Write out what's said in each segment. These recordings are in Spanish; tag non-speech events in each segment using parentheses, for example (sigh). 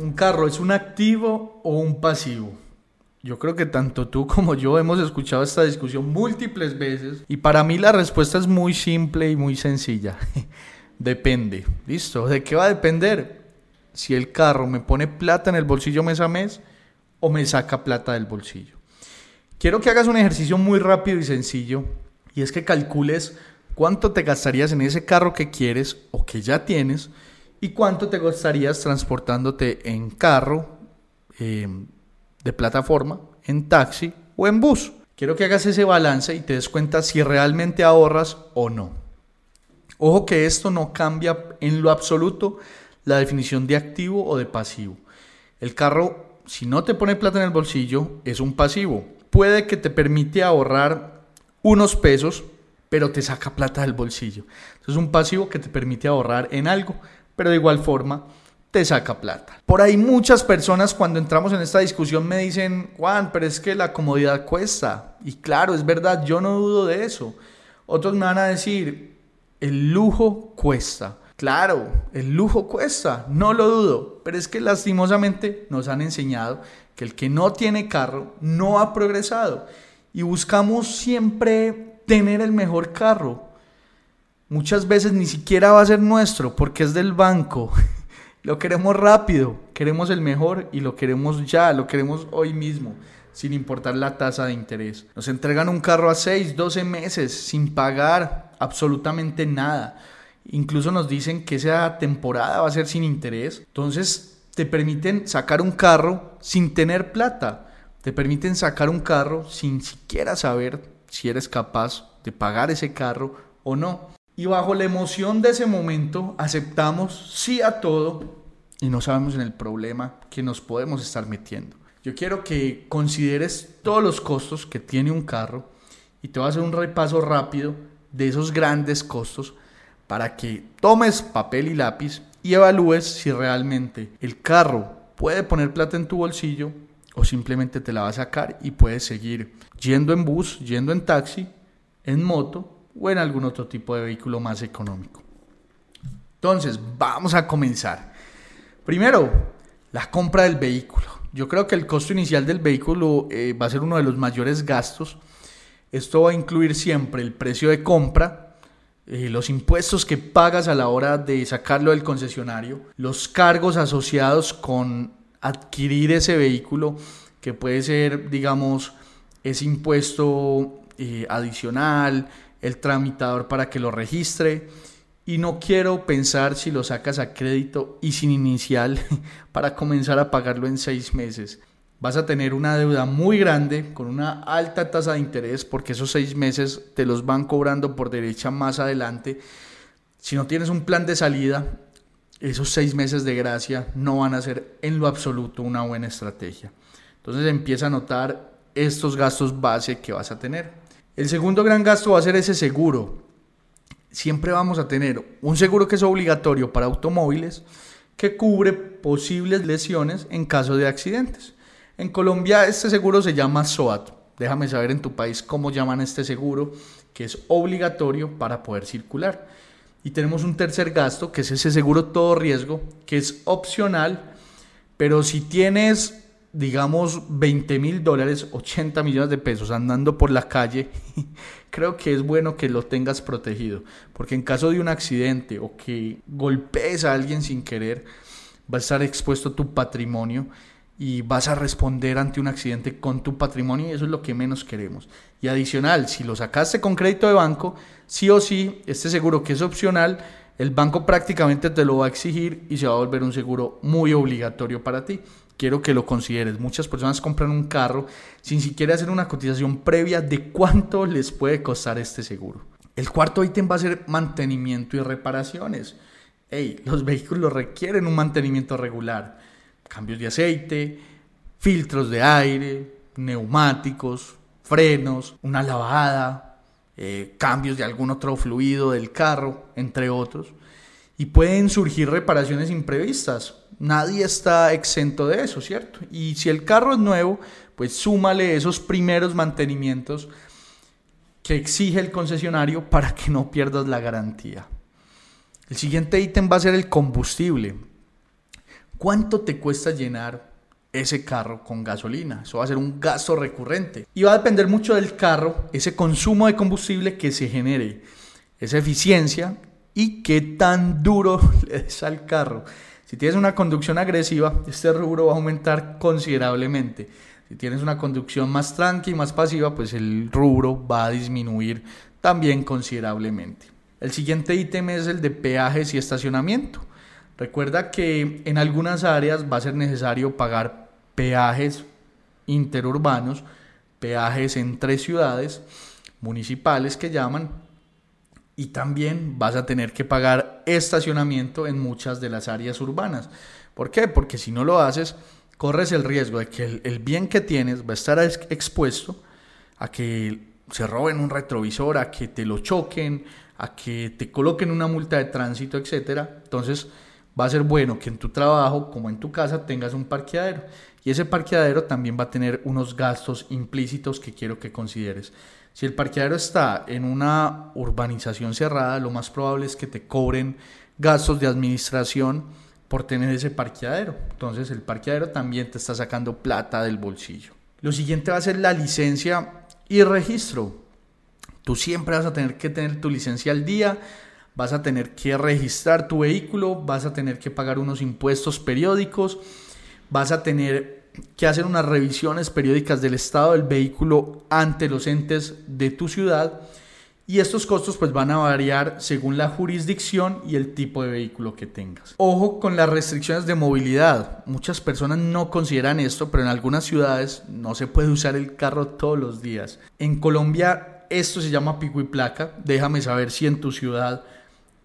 ¿Un carro es un activo o un pasivo? Yo creo que tanto tú como yo hemos escuchado esta discusión múltiples veces y para mí la respuesta es muy simple y muy sencilla. (laughs) Depende. ¿Listo? ¿De qué va a depender? Si el carro me pone plata en el bolsillo mes a mes o me saca plata del bolsillo. Quiero que hagas un ejercicio muy rápido y sencillo y es que calcules cuánto te gastarías en ese carro que quieres o que ya tienes ¿Y cuánto te gastarías transportándote en carro, em, de plataforma, en taxi o en bus? Quiero que hagas ese balance y te des cuenta si realmente ahorras o no. Ojo que esto no cambia en lo absoluto la definición de activo o de pasivo. El carro, si no te pone plata en el bolsillo, es un pasivo. Puede que te permite ahorrar unos pesos, pero te saca plata del bolsillo. es un pasivo que te permite ahorrar en algo, pero de igual forma te saca plata. Por ahí muchas personas cuando entramos en esta discusión me dicen, Juan, pero es que la comodidad cuesta. Y claro, es verdad, yo no dudo de eso. Otros me van a decir, el lujo cuesta. Claro, el lujo cuesta, no lo dudo, pero es que lastimosamente nos han enseñado que el que no tiene carro no ha progresado y buscamos siempre tener el mejor carro, muchas veces ni siquiera va a ser nuestro porque es del banco. (laughs) Lo queremos rápido, queremos el mejor y lo queremos ya, lo queremos hoy mismo, sin importar la tasa de interés. Nos entregan un carro a 6, 12 meses sin pagar absolutamente nada. Incluso nos dicen que esa temporada va a ser sin interés. Entonces te permiten sacar un carro sin tener plata. Te permiten sacar un carro sin siquiera saber si eres capaz de pagar ese carro o no. Y bajo la emoción de ese momento aceptamos sí a todo y no sabemos en el problema que nos podemos estar metiendo. Yo quiero que consideres todos los costos que tiene un carro y te voy a hacer un repaso rápido de esos grandes costos para que tomes papel y lápiz y evalúes si realmente el carro puede poner plata en tu bolsillo o simplemente te la va a sacar y puedes seguir yendo en bus, yendo en taxi, en moto o en algún otro tipo de vehículo más económico. Entonces, vamos a comenzar. Primero, la compra del vehículo. Yo creo que el costo inicial del vehículo eh, va a ser uno de los mayores gastos. Esto va a incluir siempre el precio de compra, eh, los impuestos que pagas a la hora de sacarlo del concesionario, los cargos asociados con adquirir ese vehículo, que puede ser, digamos, ese impuesto eh, adicional, el tramitador para que lo registre y no quiero pensar si lo sacas a crédito y sin inicial (laughs) para comenzar a pagarlo en seis meses. Vas a tener una deuda muy grande con una alta tasa de interés porque esos seis meses te los van cobrando por derecha más adelante. Si no tienes un plan de salida, esos seis meses de gracia no van a ser en lo absoluto una buena estrategia. Entonces empieza a notar estos gastos base que vas a tener. El segundo gran gasto va a ser ese seguro. Siempre vamos a tener un seguro que es obligatorio para automóviles que cubre posibles lesiones en caso de accidentes. En Colombia este seguro se llama SOAT. Déjame saber en tu país cómo llaman este seguro, que es obligatorio para poder circular. Y tenemos un tercer gasto, que es ese seguro todo riesgo, que es opcional, pero si tienes digamos, 20 mil dólares, 80 millones de pesos andando por la calle, (laughs) creo que es bueno que lo tengas protegido. Porque en caso de un accidente o que golpees a alguien sin querer, va a estar expuesto tu patrimonio y vas a responder ante un accidente con tu patrimonio y eso es lo que menos queremos. Y adicional, si lo sacaste con crédito de banco, sí o sí, este seguro que es opcional, el banco prácticamente te lo va a exigir y se va a volver un seguro muy obligatorio para ti quiero que lo consideres. Muchas personas compran un carro sin siquiera hacer una cotización previa de cuánto les puede costar este seguro. El cuarto ítem va a ser mantenimiento y reparaciones. Hey, los vehículos requieren un mantenimiento regular. Cambios de aceite, filtros de aire, neumáticos, frenos, una lavada, eh, cambios de algún otro fluido del carro, entre otros. Y pueden surgir reparaciones imprevistas nadie está exento de eso, ¿cierto? Y si el carro es nuevo, pues súmale esos primeros mantenimientos que exige el concesionario para que no pierdas la garantía. El siguiente ítem va a ser el combustible. ¿Cuánto te cuesta llenar ese carro con gasolina? Eso va a ser un gasto recurrente. Y va a depender mucho del carro, ese consumo de combustible que se genere, esa eficiencia y qué tan duro (laughs) le des al carro. Si tienes una conducción agresiva, este rubro va a aumentar considerablemente. Si tienes una conducción más tranqui, más pasiva, pues el rubro va a disminuir también considerablemente. El siguiente ítem es el de peajes y estacionamiento. Recuerda que en algunas áreas va a ser necesario pagar peajes interurbanos, peajes entre ciudades, municipales que llaman, y también vas a tener que pagar estacionamiento en muchas de las áreas urbanas. ¿Por qué? Porque si no lo haces, corres el riesgo de que el, bien que tienes va a estar expuesto a que se roben un retrovisor, a que te lo choquen, a que te coloquen una multa de tránsito, etc. Entonces va a ser bueno que en tu trabajo como en tu casa tengas un parqueadero. Y ese parqueadero también va a tener unos gastos implícitos que quiero que consideres. Si el parqueadero está en una urbanización cerrada, lo más probable es que te cobren gastos de administración por tener ese parqueadero. Entonces el parqueadero también te está sacando plata del bolsillo. Lo siguiente va a ser la licencia y registro. Tú siempre vas a tener que tener tu licencia al día, vas a tener que registrar tu vehículo, vas a tener que pagar unos impuestos periódicos, vas a tener que hacer unas revisiones periódicas del estado del vehículo ante los entes de tu ciudad y estos costos pues van a variar según la jurisdicción y el tipo de vehículo que tengas. Ojo con las restricciones de movilidad. Muchas personas no consideran esto, pero en algunas ciudades no se puede usar el carro todos los días. En Colombia esto se llama pico y placa. Déjame saber si en tu ciudad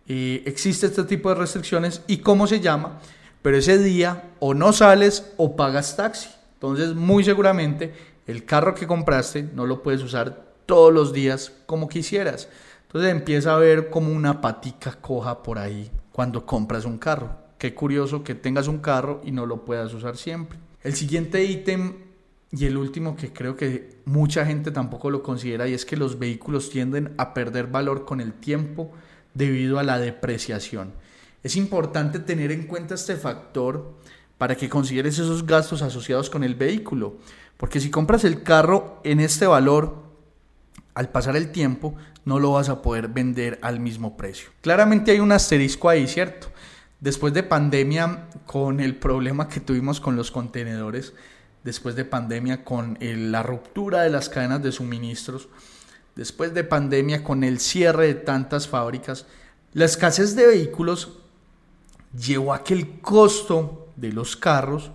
existe este tipo de restricciones y cómo se llama pero ese día o no sales o pagas taxi. Entonces, muy seguramente el carro que compraste no lo puedes usar todos los días como quisieras. Entonces empieza a ver como una patica coja por ahí cuando compras un carro. Qué curioso que tengas un carro y no lo puedas usar siempre. El siguiente ítem y el último que creo que mucha gente tampoco lo considera y es que los vehículos tienden a perder valor con el tiempo debido a la depreciación. Es importante tener en cuenta este factor para que consideres esos gastos asociados con el vehículo, porque si compras el carro en este valor, al pasar el tiempo no lo vas a poder vender al mismo precio. Claramente hay un asterisco ahí, ¿cierto? Después de pandemia, con el problema que tuvimos con los contenedores, después de pandemia con la ruptura de las cadenas de suministros, después de pandemia con el cierre de tantas fábricas, la escasez de vehículos llevó a que el costo de los carros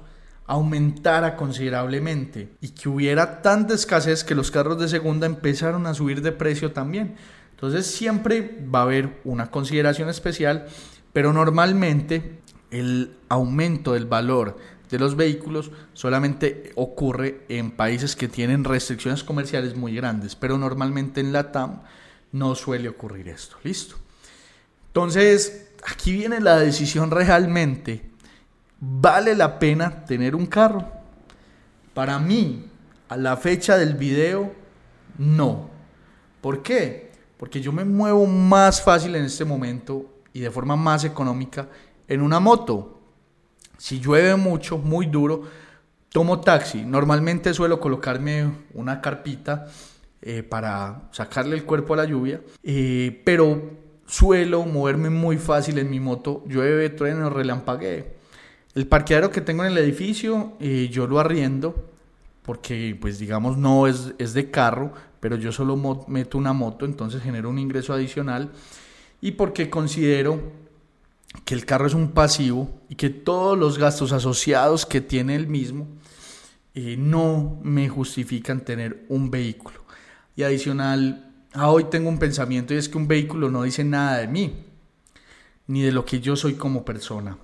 aumentara considerablemente y que hubiera tanta escasez que los carros de segunda empezaron a subir de precio también. Entonces siempre va a haber una consideración especial, pero normalmente el aumento del valor de los vehículos solamente ocurre en países que tienen restricciones comerciales muy grandes, pero normalmente en la TAM no suele ocurrir esto. Listo. Entonces, aquí viene la decisión realmente. ¿Vale la pena tener un carro? Para mí, a la fecha del video, no. ¿Por qué? Porque yo me muevo más fácil en este momento y de forma más económica en una moto. Si llueve mucho, muy duro, tomo taxi. Normalmente suelo colocarme una carpita eh, para sacarle el cuerpo a la lluvia, eh, pero suelo moverme muy fácil en mi moto. Llueve, trueno, relampaguee. El parqueadero que tengo en el edificio eh, yo lo arriendo porque pues digamos no es, es de carro, pero yo solo meto una moto, entonces genero un ingreso adicional y porque considero que el carro es un pasivo y que todos los gastos asociados que tiene el mismo eh, no me justifican tener un vehículo. Y adicional, a hoy tengo un pensamiento y es que un vehículo no dice nada de mí, ni de lo que yo soy como persona.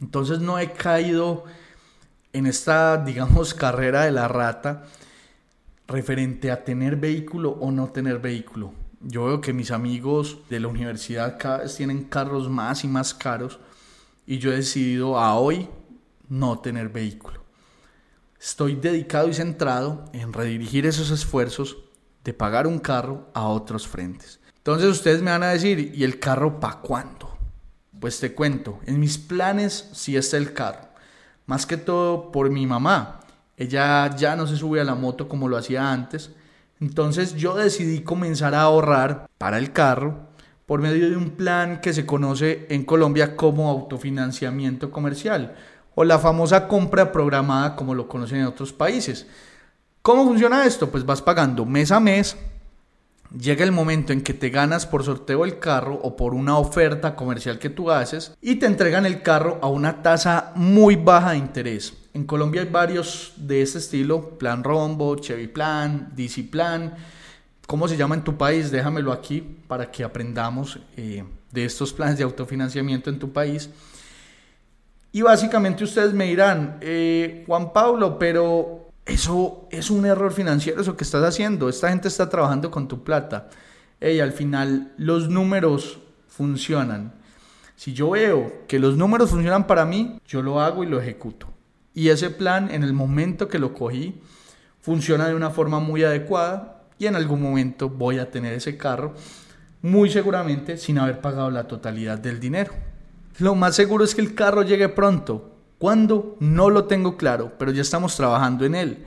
Entonces no he caído en esta, (laughs) digamos, carrera de la rata referente a tener vehículo o no tener vehículo. Yo veo que mis amigos de la universidad cada vez tienen carros más y más caros y yo he decidido a hoy no tener vehículo. Estoy dedicado y centrado en redirigir esos esfuerzos de pagar un carro a otros frentes. Entonces ustedes me van a decir, ¿y el carro para cuándo? Pues te cuento, en mis planes sí está el carro. Más que todo por mi mamá. Ella ya no se sube a la moto como lo hacía antes entonces yo decidí comenzar a ahorrar para el carro por medio de un plan que se conoce en Colombia como autofinanciamiento comercial o la famosa compra programada como lo conocen en otros países. ¿Cómo funciona esto? Pues vas pagando mes a mes, llega el momento en que te ganas por sorteo el carro o por una oferta comercial que tú haces y te entregan el carro a una tasa muy baja de interés. En Colombia hay varios de este estilo, Plan Rombo, Chevy Plan, DC Plan. ¿Cómo se llama en tu país? Déjamelo aquí para que aprendamos eh, de estos planes de autofinanciamiento en tu país. Y básicamente ustedes me dirán, eh, Juan Pablo, pero eso es un error financiero, eso que estás haciendo. Esta gente está trabajando con tu plata. Y al final los números funcionan. Si yo veo que los números funcionan para mí, yo lo hago y lo ejecuto. Y ese plan, en el momento que lo cogí, funciona de una forma muy adecuada y en algún momento voy a tener ese carro, muy seguramente sin haber pagado la totalidad del dinero. Lo más seguro es que el carro llegue pronto. ¿Cuándo? No lo tengo claro, pero ya estamos trabajando en él.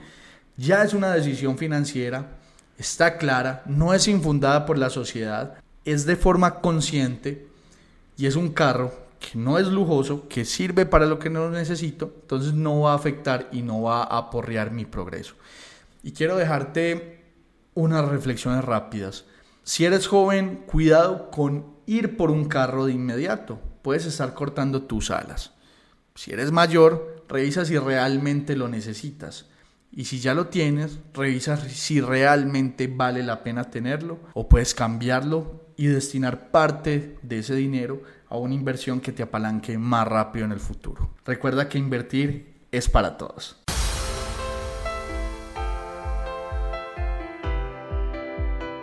Ya es una decisión financiera, está clara, no es infundada por la sociedad, es de forma consciente y es un carro que no es lujoso, que sirve para lo que no necesito, entonces no va a afectar y no va a aporrear mi progreso. Y quiero dejarte unas reflexiones rápidas. Si eres joven, cuidado con ir por un carro de inmediato. Puedes estar cortando tus alas. Si eres mayor, revisa si realmente lo necesitas. Y si ya lo tienes, revisa si realmente vale la pena tenerlo o puedes cambiarlo y destinar parte de ese dinero a una inversión que te apalanque más rápido en el futuro. Recuerda que invertir es para todos.